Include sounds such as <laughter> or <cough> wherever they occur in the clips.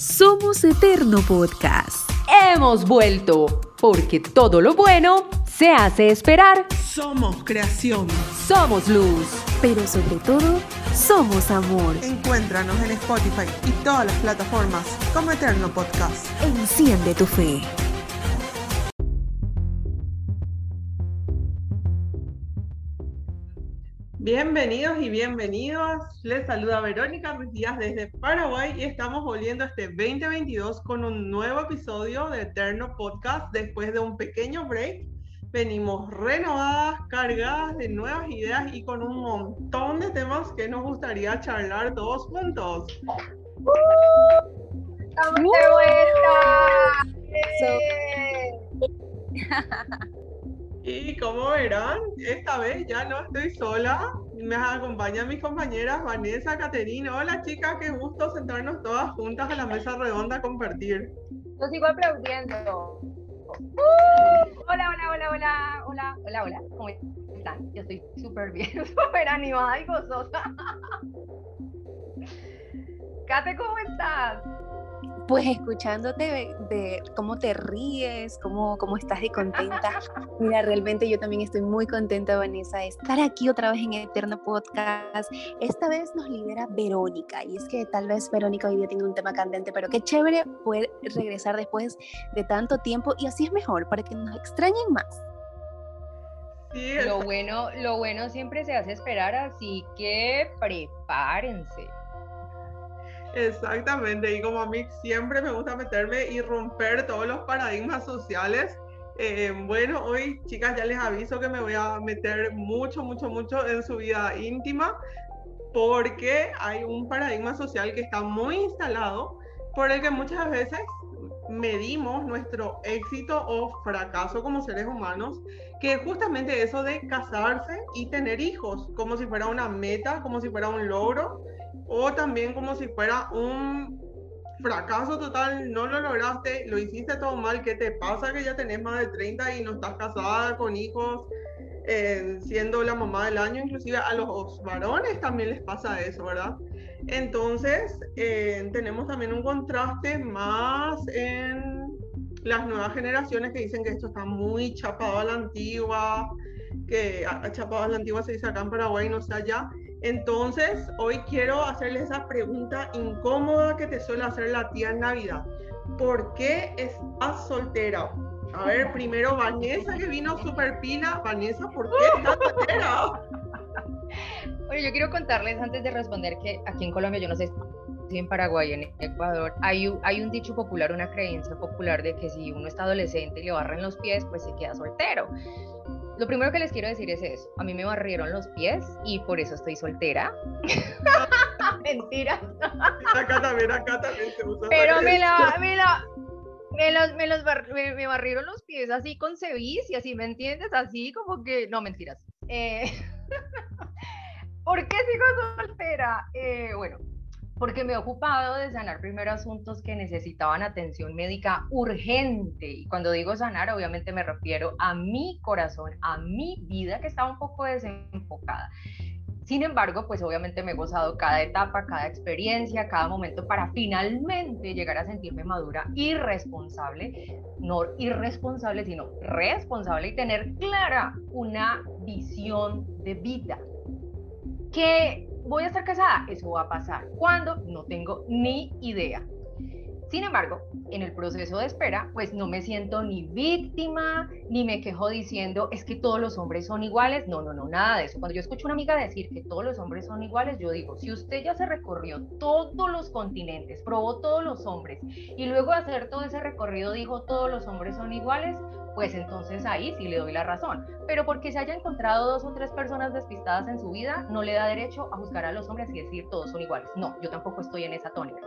Somos Eterno Podcast. Hemos vuelto, porque todo lo bueno se hace esperar. Somos creación. Somos luz. Pero sobre todo, somos amor. Encuéntranos en Spotify y todas las plataformas como Eterno Podcast. Enciende tu fe. Bienvenidos y bienvenidos. Les saluda Verónica Ruiz Díaz desde Paraguay y estamos volviendo este 2022 con un nuevo episodio de Eterno Podcast después de un pequeño break. Venimos renovadas, cargadas de nuevas ideas y con un montón de temas que nos gustaría charlar todos juntos. ¡Estamos de vuelta! <laughs> <laughs> Y como verán, esta vez ya no estoy sola. Me acompañan mis compañeras Vanessa, Caterina. Hola chicas, qué gusto sentarnos todas juntas a la mesa redonda a compartir. Yo sigo aplaudiendo. Uh, hola, hola, hola, hola, hola, hola, hola. ¿Cómo están? Yo estoy súper bien, <laughs> súper animada y gozosa. Kate, ¿cómo estás? Pues escuchándote de, cómo te ríes, cómo, cómo estás de contenta. <laughs> Mira, realmente yo también estoy muy contenta, Vanessa, de estar aquí otra vez en Eterno Podcast. Esta vez nos lidera Verónica, y es que tal vez Verónica hoy día tiene un tema candente, pero qué chévere poder regresar después de tanto tiempo, y así es mejor, para que nos extrañen más. Sí, lo bueno, lo bueno siempre se hace esperar, así que prepárense. Exactamente, y como a mí siempre me gusta meterme y romper todos los paradigmas sociales. Eh, bueno, hoy chicas ya les aviso que me voy a meter mucho, mucho, mucho en su vida íntima porque hay un paradigma social que está muy instalado por el que muchas veces medimos nuestro éxito o fracaso como seres humanos, que es justamente eso de casarse y tener hijos, como si fuera una meta, como si fuera un logro, o también como si fuera un fracaso total, no lo lograste, lo hiciste todo mal, ¿qué te pasa que ya tenés más de 30 y no estás casada con hijos, eh, siendo la mamá del año? Inclusive a los varones también les pasa eso, ¿verdad? Entonces, eh, tenemos también un contraste más en las nuevas generaciones que dicen que esto está muy chapado a la antigua, que a, chapado a la antigua se dice acá en Paraguay, no sé allá, entonces, hoy quiero hacerles esa pregunta incómoda que te suele hacer la tía en Navidad. ¿Por qué estás soltera? A ver, primero Vanessa que vino súper pina. Vanessa, ¿por qué soltera? <laughs> Bueno, yo quiero contarles antes de responder que aquí en Colombia, yo no sé si en Paraguay, en Ecuador, hay, hay un dicho popular, una creencia popular de que si uno está adolescente y le barren los pies, pues se queda soltero. Lo primero que les quiero decir es eso. A mí me barrieron los pies y por eso estoy soltera. <laughs> Mentira. Acá también, acá también se usa. Pero me la, me la, me los, me los me, barrieron los pies así con cevis y así, ¿me entiendes? Así como que, no, mentiras. Eh, <laughs> ¿Por qué sigo soltera? Eh, bueno, porque me he ocupado de sanar primero asuntos que necesitaban atención médica urgente. Y cuando digo sanar, obviamente me refiero a mi corazón, a mi vida que estaba un poco desenfocada. Sin embargo, pues obviamente me he gozado cada etapa, cada experiencia, cada momento para finalmente llegar a sentirme madura y responsable, no irresponsable, sino responsable y tener clara una visión de vida. Que ¿Voy a estar casada? Eso va a pasar. ¿Cuándo? No tengo ni idea. Sin embargo, en el proceso de espera, pues no me siento ni víctima, ni me quejo diciendo, es que todos los hombres son iguales. No, no, no, nada de eso. Cuando yo escucho a una amiga decir que todos los hombres son iguales, yo digo, si usted ya se recorrió todos los continentes, probó todos los hombres, y luego de hacer todo ese recorrido dijo, todos los hombres son iguales, pues entonces ahí sí le doy la razón. Pero porque se haya encontrado dos o tres personas despistadas en su vida, no le da derecho a juzgar a los hombres y decir todos son iguales. No, yo tampoco estoy en esa tónica.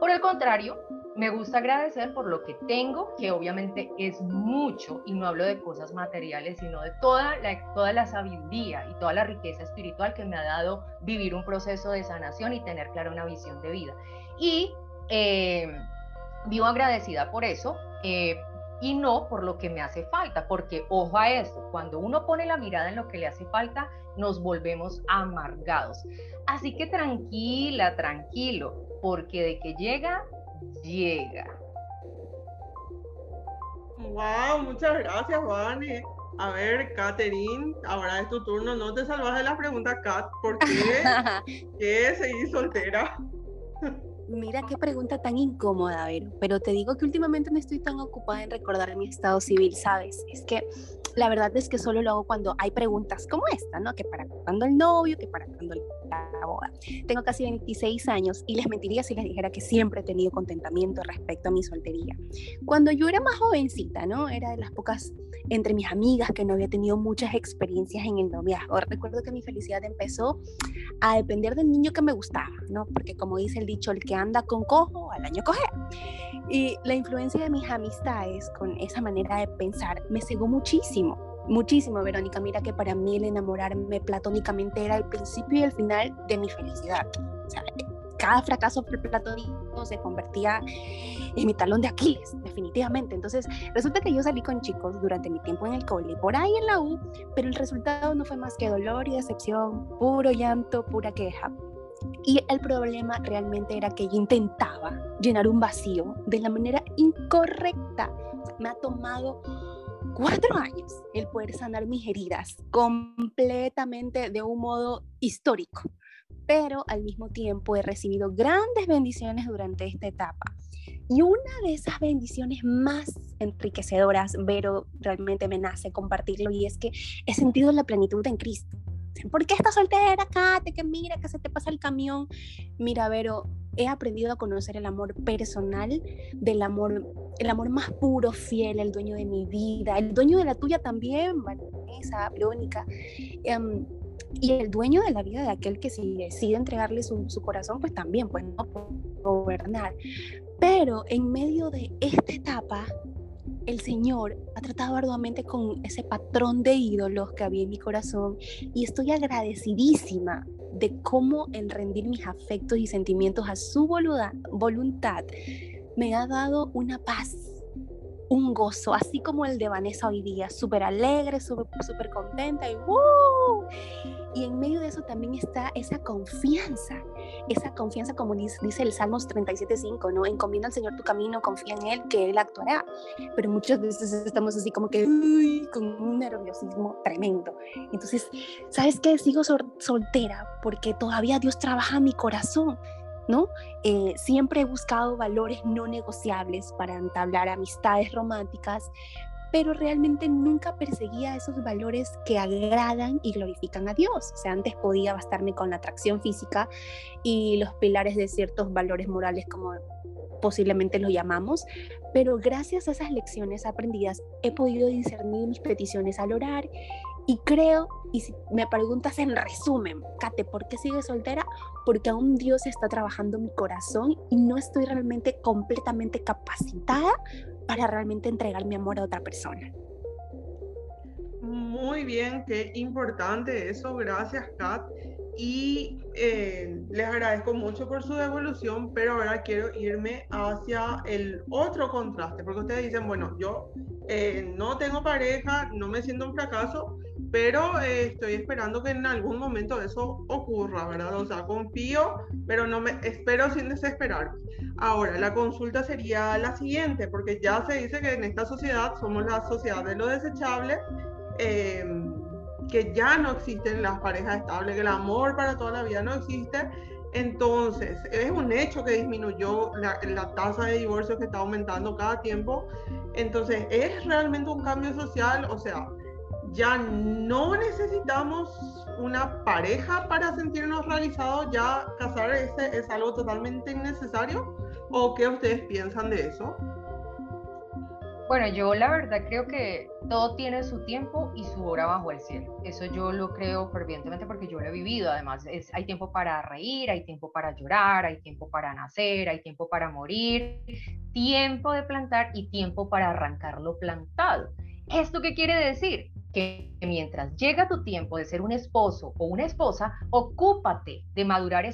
Por el contrario, me gusta agradecer por lo que tengo, que obviamente es mucho, y no hablo de cosas materiales, sino de toda la, toda la sabiduría y toda la riqueza espiritual que me ha dado vivir un proceso de sanación y tener clara una visión de vida. Y eh, vivo agradecida por eso. Eh, y no por lo que me hace falta, porque ojo a esto, cuando uno pone la mirada en lo que le hace falta, nos volvemos amargados. Así que tranquila, tranquilo, porque de que llega, llega. Wow, muchas gracias, Vane. A ver, Katherine, ahora es tu turno. No te salvas de la pregunta, Kat. ¿Por qué, <laughs> ¿Qué seguís soltera? Mira qué pregunta tan incómoda, ver, pero te digo que últimamente no estoy tan ocupada en recordar mi estado civil, ¿sabes? Es que la verdad es que solo lo hago cuando hay preguntas como esta, ¿no? Que para cuando el novio, que para cuando la boda. Tengo casi 26 años y les mentiría si les dijera que siempre he tenido contentamiento respecto a mi soltería. Cuando yo era más jovencita, ¿no? Era de las pocas entre mis amigas que no había tenido muchas experiencias en el noviazgo. Recuerdo que mi felicidad empezó a depender del niño que me gustaba, ¿no? Porque como dice el dicho, el que anda con cojo, al año coge. Y la influencia de mis amistades con esa manera de pensar me cegó muchísimo, muchísimo, Verónica. Mira que para mí el enamorarme platónicamente era el principio y el final de mi felicidad. O sea, cada fracaso platónico se convertía en mi talón de Aquiles, definitivamente. Entonces, resulta que yo salí con chicos durante mi tiempo en el cole, por ahí en la U, pero el resultado no fue más que dolor y decepción, puro llanto, pura queja. Y el problema realmente era que yo intentaba llenar un vacío de la manera incorrecta. Me ha tomado cuatro años el poder sanar mis heridas completamente de un modo histórico, pero al mismo tiempo he recibido grandes bendiciones durante esta etapa. Y una de esas bendiciones más enriquecedoras, Vero, realmente me nace compartirlo y es que he sentido la plenitud en Cristo. ¿Por qué estás soltera, Kate? Que mira, que se te pasa el camión. Mira, Vero, he aprendido a conocer el amor personal, del amor, el amor más puro, fiel, el dueño de mi vida, el dueño de la tuya también, Vanessa, Verónica, em, y el dueño de la vida de aquel que si decide entregarle su, su corazón, pues también, pues no gobernar. Pero en medio de esta etapa, el Señor ha tratado arduamente con ese patrón de ídolos que había en mi corazón y estoy agradecidísima de cómo el rendir mis afectos y sentimientos a su voluntad me ha dado una paz, un gozo, así como el de Vanessa hoy día, súper alegre, súper contenta y ¡uh! Y en medio de eso también está esa confianza, esa confianza como dice, el Salmos 37.5, ¿no? Encomienda al Señor tu camino, confía en Él, que Él actuará. Pero muchas veces estamos así como que, uy, con un nerviosismo tremendo. Entonces, ¿sabes qué? Sigo soltera porque todavía Dios trabaja mi corazón. ¿No? Eh, siempre he buscado valores no negociables para entablar amistades románticas, pero realmente nunca perseguía esos valores que agradan y glorifican a Dios. O sea, antes podía bastarme con la atracción física y los pilares de ciertos valores morales como posiblemente los llamamos, pero gracias a esas lecciones aprendidas he podido discernir mis peticiones al orar y creo, y si me preguntas en resumen, Kate, ¿por qué sigue soltera? Porque aún Dios está trabajando mi corazón y no estoy realmente completamente capacitada para realmente entregar mi amor a otra persona. Muy bien, qué importante eso. Gracias, Kat. Y eh, les agradezco mucho por su devolución, pero ahora quiero irme hacia el otro contraste, porque ustedes dicen, bueno, yo eh, no tengo pareja, no me siento un fracaso, pero eh, estoy esperando que en algún momento eso ocurra, ¿verdad? O sea, confío, pero no me espero sin desesperar. Ahora, la consulta sería la siguiente, porque ya se dice que en esta sociedad somos la sociedad de lo desechable, em, que ya no existen las parejas estables, que el amor para toda la vida no existe. Entonces, es un hecho que disminuyó la, la tasa de divorcio que está aumentando cada tiempo. Entonces, ¿es realmente un cambio social? O sea, ya no necesitamos una pareja para sentirnos realizados, ya casarse es algo totalmente innecesario. ¿O qué ustedes piensan de eso? Bueno, yo la verdad creo que todo tiene su tiempo y su hora bajo el cielo. Eso yo lo creo fervientemente porque yo lo he vivido. Además, hay tiempo para reír, hay tiempo para llorar, hay tiempo para nacer, hay tiempo para morir, tiempo de plantar y tiempo para arrancar lo plantado. ¿Esto qué quiere decir? que mientras llega tu tiempo de ser un esposo o una esposa, ocúpate de madurar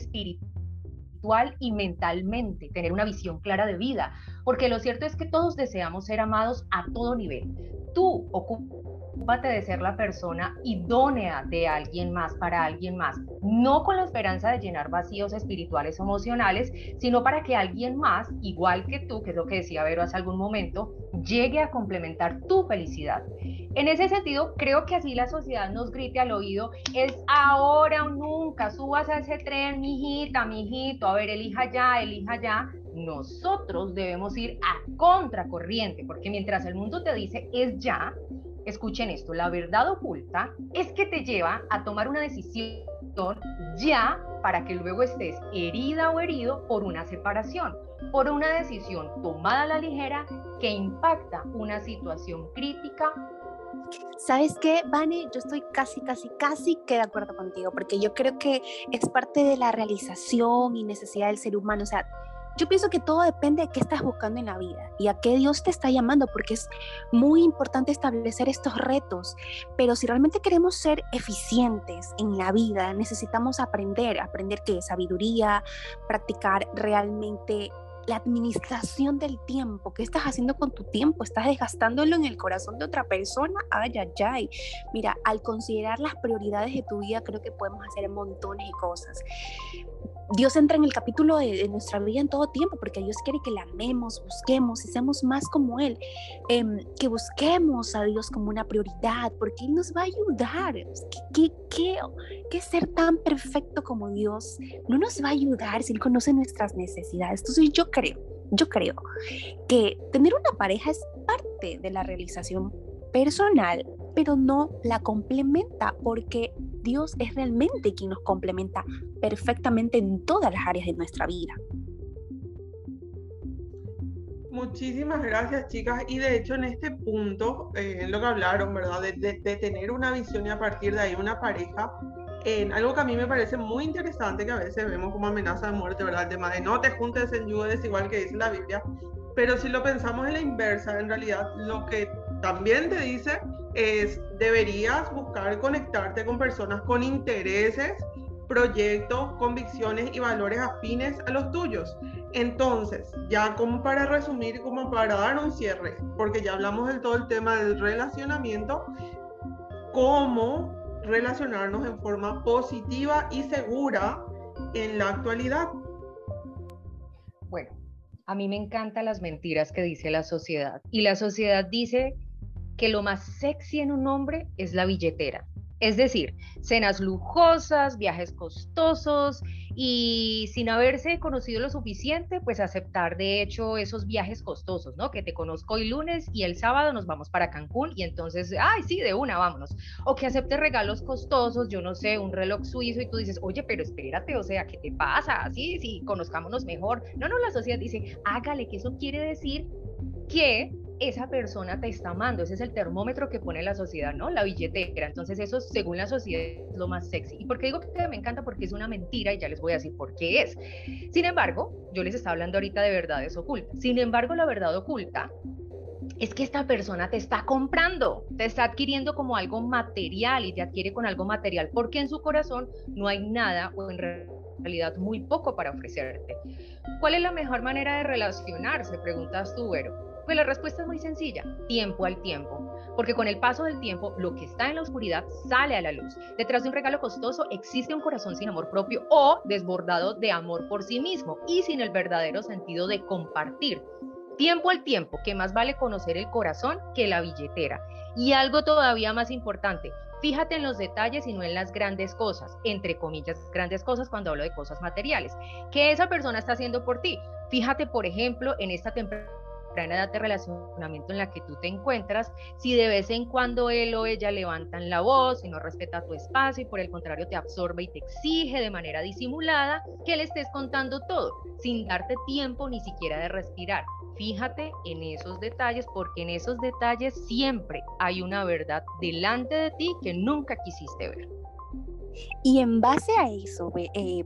y mentalmente, tener una visión clara de vida, porque lo cierto es que todos deseamos ser amados a todo nivel. Tú ocúpate Ocúpate de ser la persona idónea de alguien más, para alguien más, no con la esperanza de llenar vacíos espirituales o emocionales, sino para que alguien más, igual que tú, que es lo que decía Vero hace algún momento, llegue a complementar tu felicidad. En ese sentido, creo que así la sociedad nos grite al oído, es ahora o nunca, subas a ese tren, mijita, mijito, a ver, elija ya, elija ya. Nosotros debemos ir a contracorriente, porque mientras el mundo te dice es ya, escuchen esto, la verdad oculta es que te lleva a tomar una decisión ya para que luego estés herida o herido por una separación, por una decisión tomada a la ligera que impacta una situación crítica. ¿Sabes qué, Vane? Yo estoy casi, casi, casi que de acuerdo contigo, porque yo creo que es parte de la realización y necesidad del ser humano. O sea, yo pienso que todo depende de qué estás buscando en la vida y a qué Dios te está llamando, porque es muy importante establecer estos retos. Pero si realmente queremos ser eficientes en la vida, necesitamos aprender, aprender qué sabiduría, practicar realmente la administración del tiempo. ¿Qué estás haciendo con tu tiempo? ¿Estás desgastándolo en el corazón de otra persona? Ay, ay, ay. Mira, al considerar las prioridades de tu vida, creo que podemos hacer montones de cosas. Dios entra en el capítulo de, nuestra vida en todo tiempo, porque Dios quiere que la amemos, busquemos y seamos más como Él, em, que busquemos a Dios como una prioridad, porque Él nos va a ayudar. ¿Qué, qué, qué, ser tan perfecto como Dios no nos va a ayudar si Él conoce nuestras necesidades? Entonces yo creo, yo creo que tener una pareja es parte de la realización personal, pero no la complementa porque Dios es realmente quien nos complementa perfectamente en todas las áreas de nuestra vida. Muchísimas gracias, chicas. Y de hecho, en este punto, eh, en lo que hablaron, ¿verdad? De, tener una visión y a partir de ahí una pareja, en algo que a mí me parece muy interesante, que a veces vemos como amenaza de muerte, ¿verdad? El tema de no te juntes en yudes, igual que dice la Biblia. Pero si lo pensamos en la inversa, en realidad lo que también te dice es, deberías buscar conectarte con personas con intereses, proyectos, convicciones y valores afines a los tuyos. Entonces, ya como para resumir, como para dar un cierre, porque ya hablamos de todo el tema del relacionamiento, cómo relacionarnos en forma positiva y segura en la actualidad. Bueno, a mí me encantan las mentiras que dice la sociedad. Y la sociedad dice que lo más sexy en un hombre es la billetera. Es decir, cenas lujosas, viajes costosos y sin haberse conocido lo suficiente, pues aceptar de hecho esos viajes costosos, ¿no? Que te conozco hoy lunes y el sábado nos vamos para Cancún y entonces, ay, sí, de una, vámonos. O que acepte regalos costosos, yo no sé, un reloj suizo y tú dices, oye, pero espérate, o sea, ¿qué te pasa? Sí, sí, conozcámonos mejor. No, no, la sociedad dice, hágale, que eso quiere decir que esa persona te está amando. Ese es el termómetro que pone la sociedad, ¿no? La billetera. Entonces eso, según la sociedad, es lo más sexy. ¿Y por qué digo que me encanta? Porque es una mentira y ya les voy a decir por qué es. Sin embargo, yo les estaba hablando ahorita de verdades ocultas. Sin embargo, la verdad oculta es que esta persona te está comprando, te está adquiriendo como algo material y te adquiere con algo material, porque en su corazón no hay nada o en realidad muy poco para ofrecerte. ¿Cuál es la mejor manera de relacionarse? Preguntas tú, Vero pues la respuesta es muy sencilla, tiempo al tiempo, porque con el paso del tiempo lo que está en la oscuridad sale a la luz. Detrás de un regalo costoso existe un corazón sin amor propio o desbordado de amor por sí mismo y sin el verdadero sentido de compartir. Tiempo al tiempo, que más vale conocer el corazón que la billetera. Y algo todavía más importante, Fíjate en los detalles y no en las grandes cosas, entre comillas, grandes cosas cuando hablo de cosas materiales. ¿Qué esa persona está haciendo por ti? Fíjate, por ejemplo, en esta edad de relacionamiento en la que tú te encuentras, si de vez en cuando él o ella levantan la voz y no respeta tu espacio y por el contrario te absorbe y te exige de manera disimulada que le estés contando todo, sin darte tiempo ni siquiera de respirar. Fíjate en esos detalles porque en esos detalles siempre hay una verdad delante de ti que nunca quisiste ver. Y en base a eso, eh,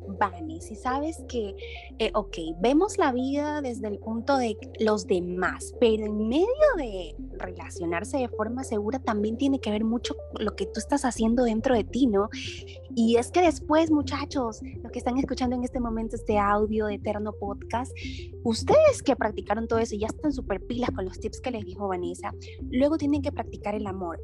si sabes que, eh, ok, vemos la vida desde el punto de los demás, pero en medio de relacionarse de forma segura también tiene que ver mucho lo que tú estás haciendo dentro de ti, ¿no? Y es que después, muchachos, los que están escuchando en este momento este audio de Eterno Podcast, ustedes que practicaron todo eso y ya están súper pilas con los tips que les dijo Vanessa, luego tienen que practicar el amor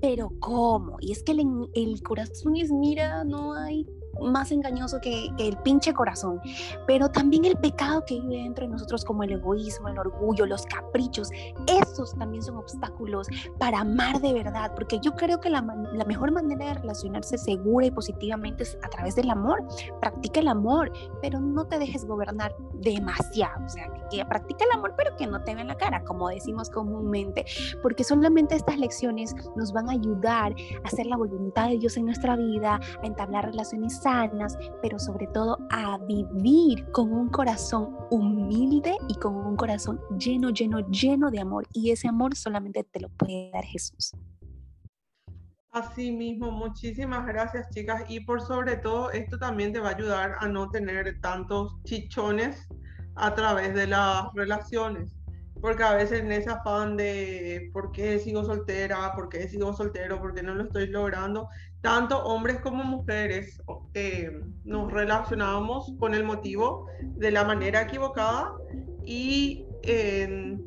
pero ¿cómo? Y es que el, el corazón es, mira, no hay más engañoso que, el pinche corazón, pero también el pecado que vive dentro de nosotros como el egoísmo, el orgullo, los caprichos, esos también son obstáculos para amar de verdad, porque yo creo que la, la mejor manera de relacionarse segura y positivamente es a través del amor. Practica el amor, pero no te dejes gobernar demasiado, o sea, que, que practica el amor, pero que no te vean la cara, como decimos comúnmente, porque solamente estas lecciones nos van a ayudar a hacer la voluntad de Dios en nuestra vida, a entablar relaciones pero sobre todo a vivir con un corazón humilde y con un corazón lleno, lleno, lleno de amor. Y ese amor solamente te lo puede dar Jesús. Así mismo, muchísimas gracias chicas. Y por sobre todo, esto también te va a ayudar a no tener tantos chichones a través de las relaciones porque a veces en ese afán de por qué sigo soltera, por qué sigo soltero, por qué no lo estoy logrando, tanto hombres como mujeres eh, nos relacionamos con el motivo de la manera equivocada y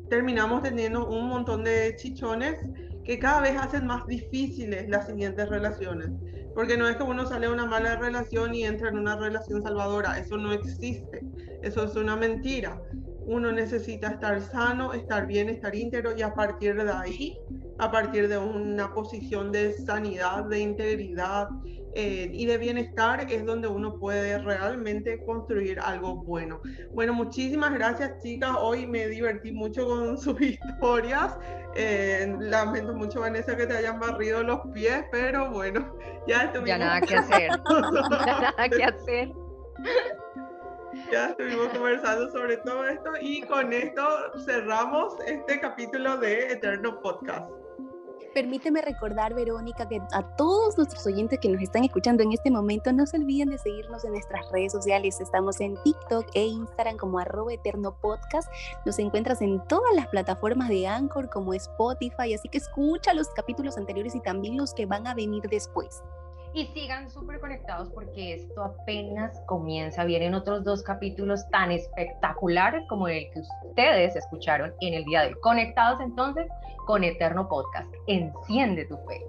terminamos teniendo un montón de chichones que cada vez hacen más difíciles las siguientes relaciones. Porque no es que uno sale de una mala relación y entra en una relación salvadora, eso no existe, eso es una mentira uno necesita estar sano, estar bien, estar íntegro y a partir de ahí, a partir de una posición de sanidad, de integridad eh, y de bienestar es donde uno puede realmente construir algo bueno. Bueno, muchísimas gracias chicas, hoy me divertí mucho con <laughs> sus historias. Eh, lamento mucho Vanessa que te hayan barrido los pies, pero bueno, ya estuvimos. Ya nada que hacer. ya <laughs> <laughs> nada que hacer ya estuvimos conversando sobre todo esto y con esto cerramos este capítulo de Eterno Podcast. Permíteme recordar, Verónica, que a todos nuestros oyentes que nos están escuchando en este momento, no se olviden de seguirnos en nuestras redes sociales. Estamos en TikTok e Instagram como arroba eterno podcast. Nos encuentras en todas las plataformas de Anchor como Spotify, así que escucha los capítulos anteriores y también los que van a venir después y sigan súper conectados porque esto apenas comienza. Vienen otros dos capítulos tan espectaculares como el que ustedes escucharon en el día de hoy. Conectados entonces con Eterno Podcast. Enciende tu fe.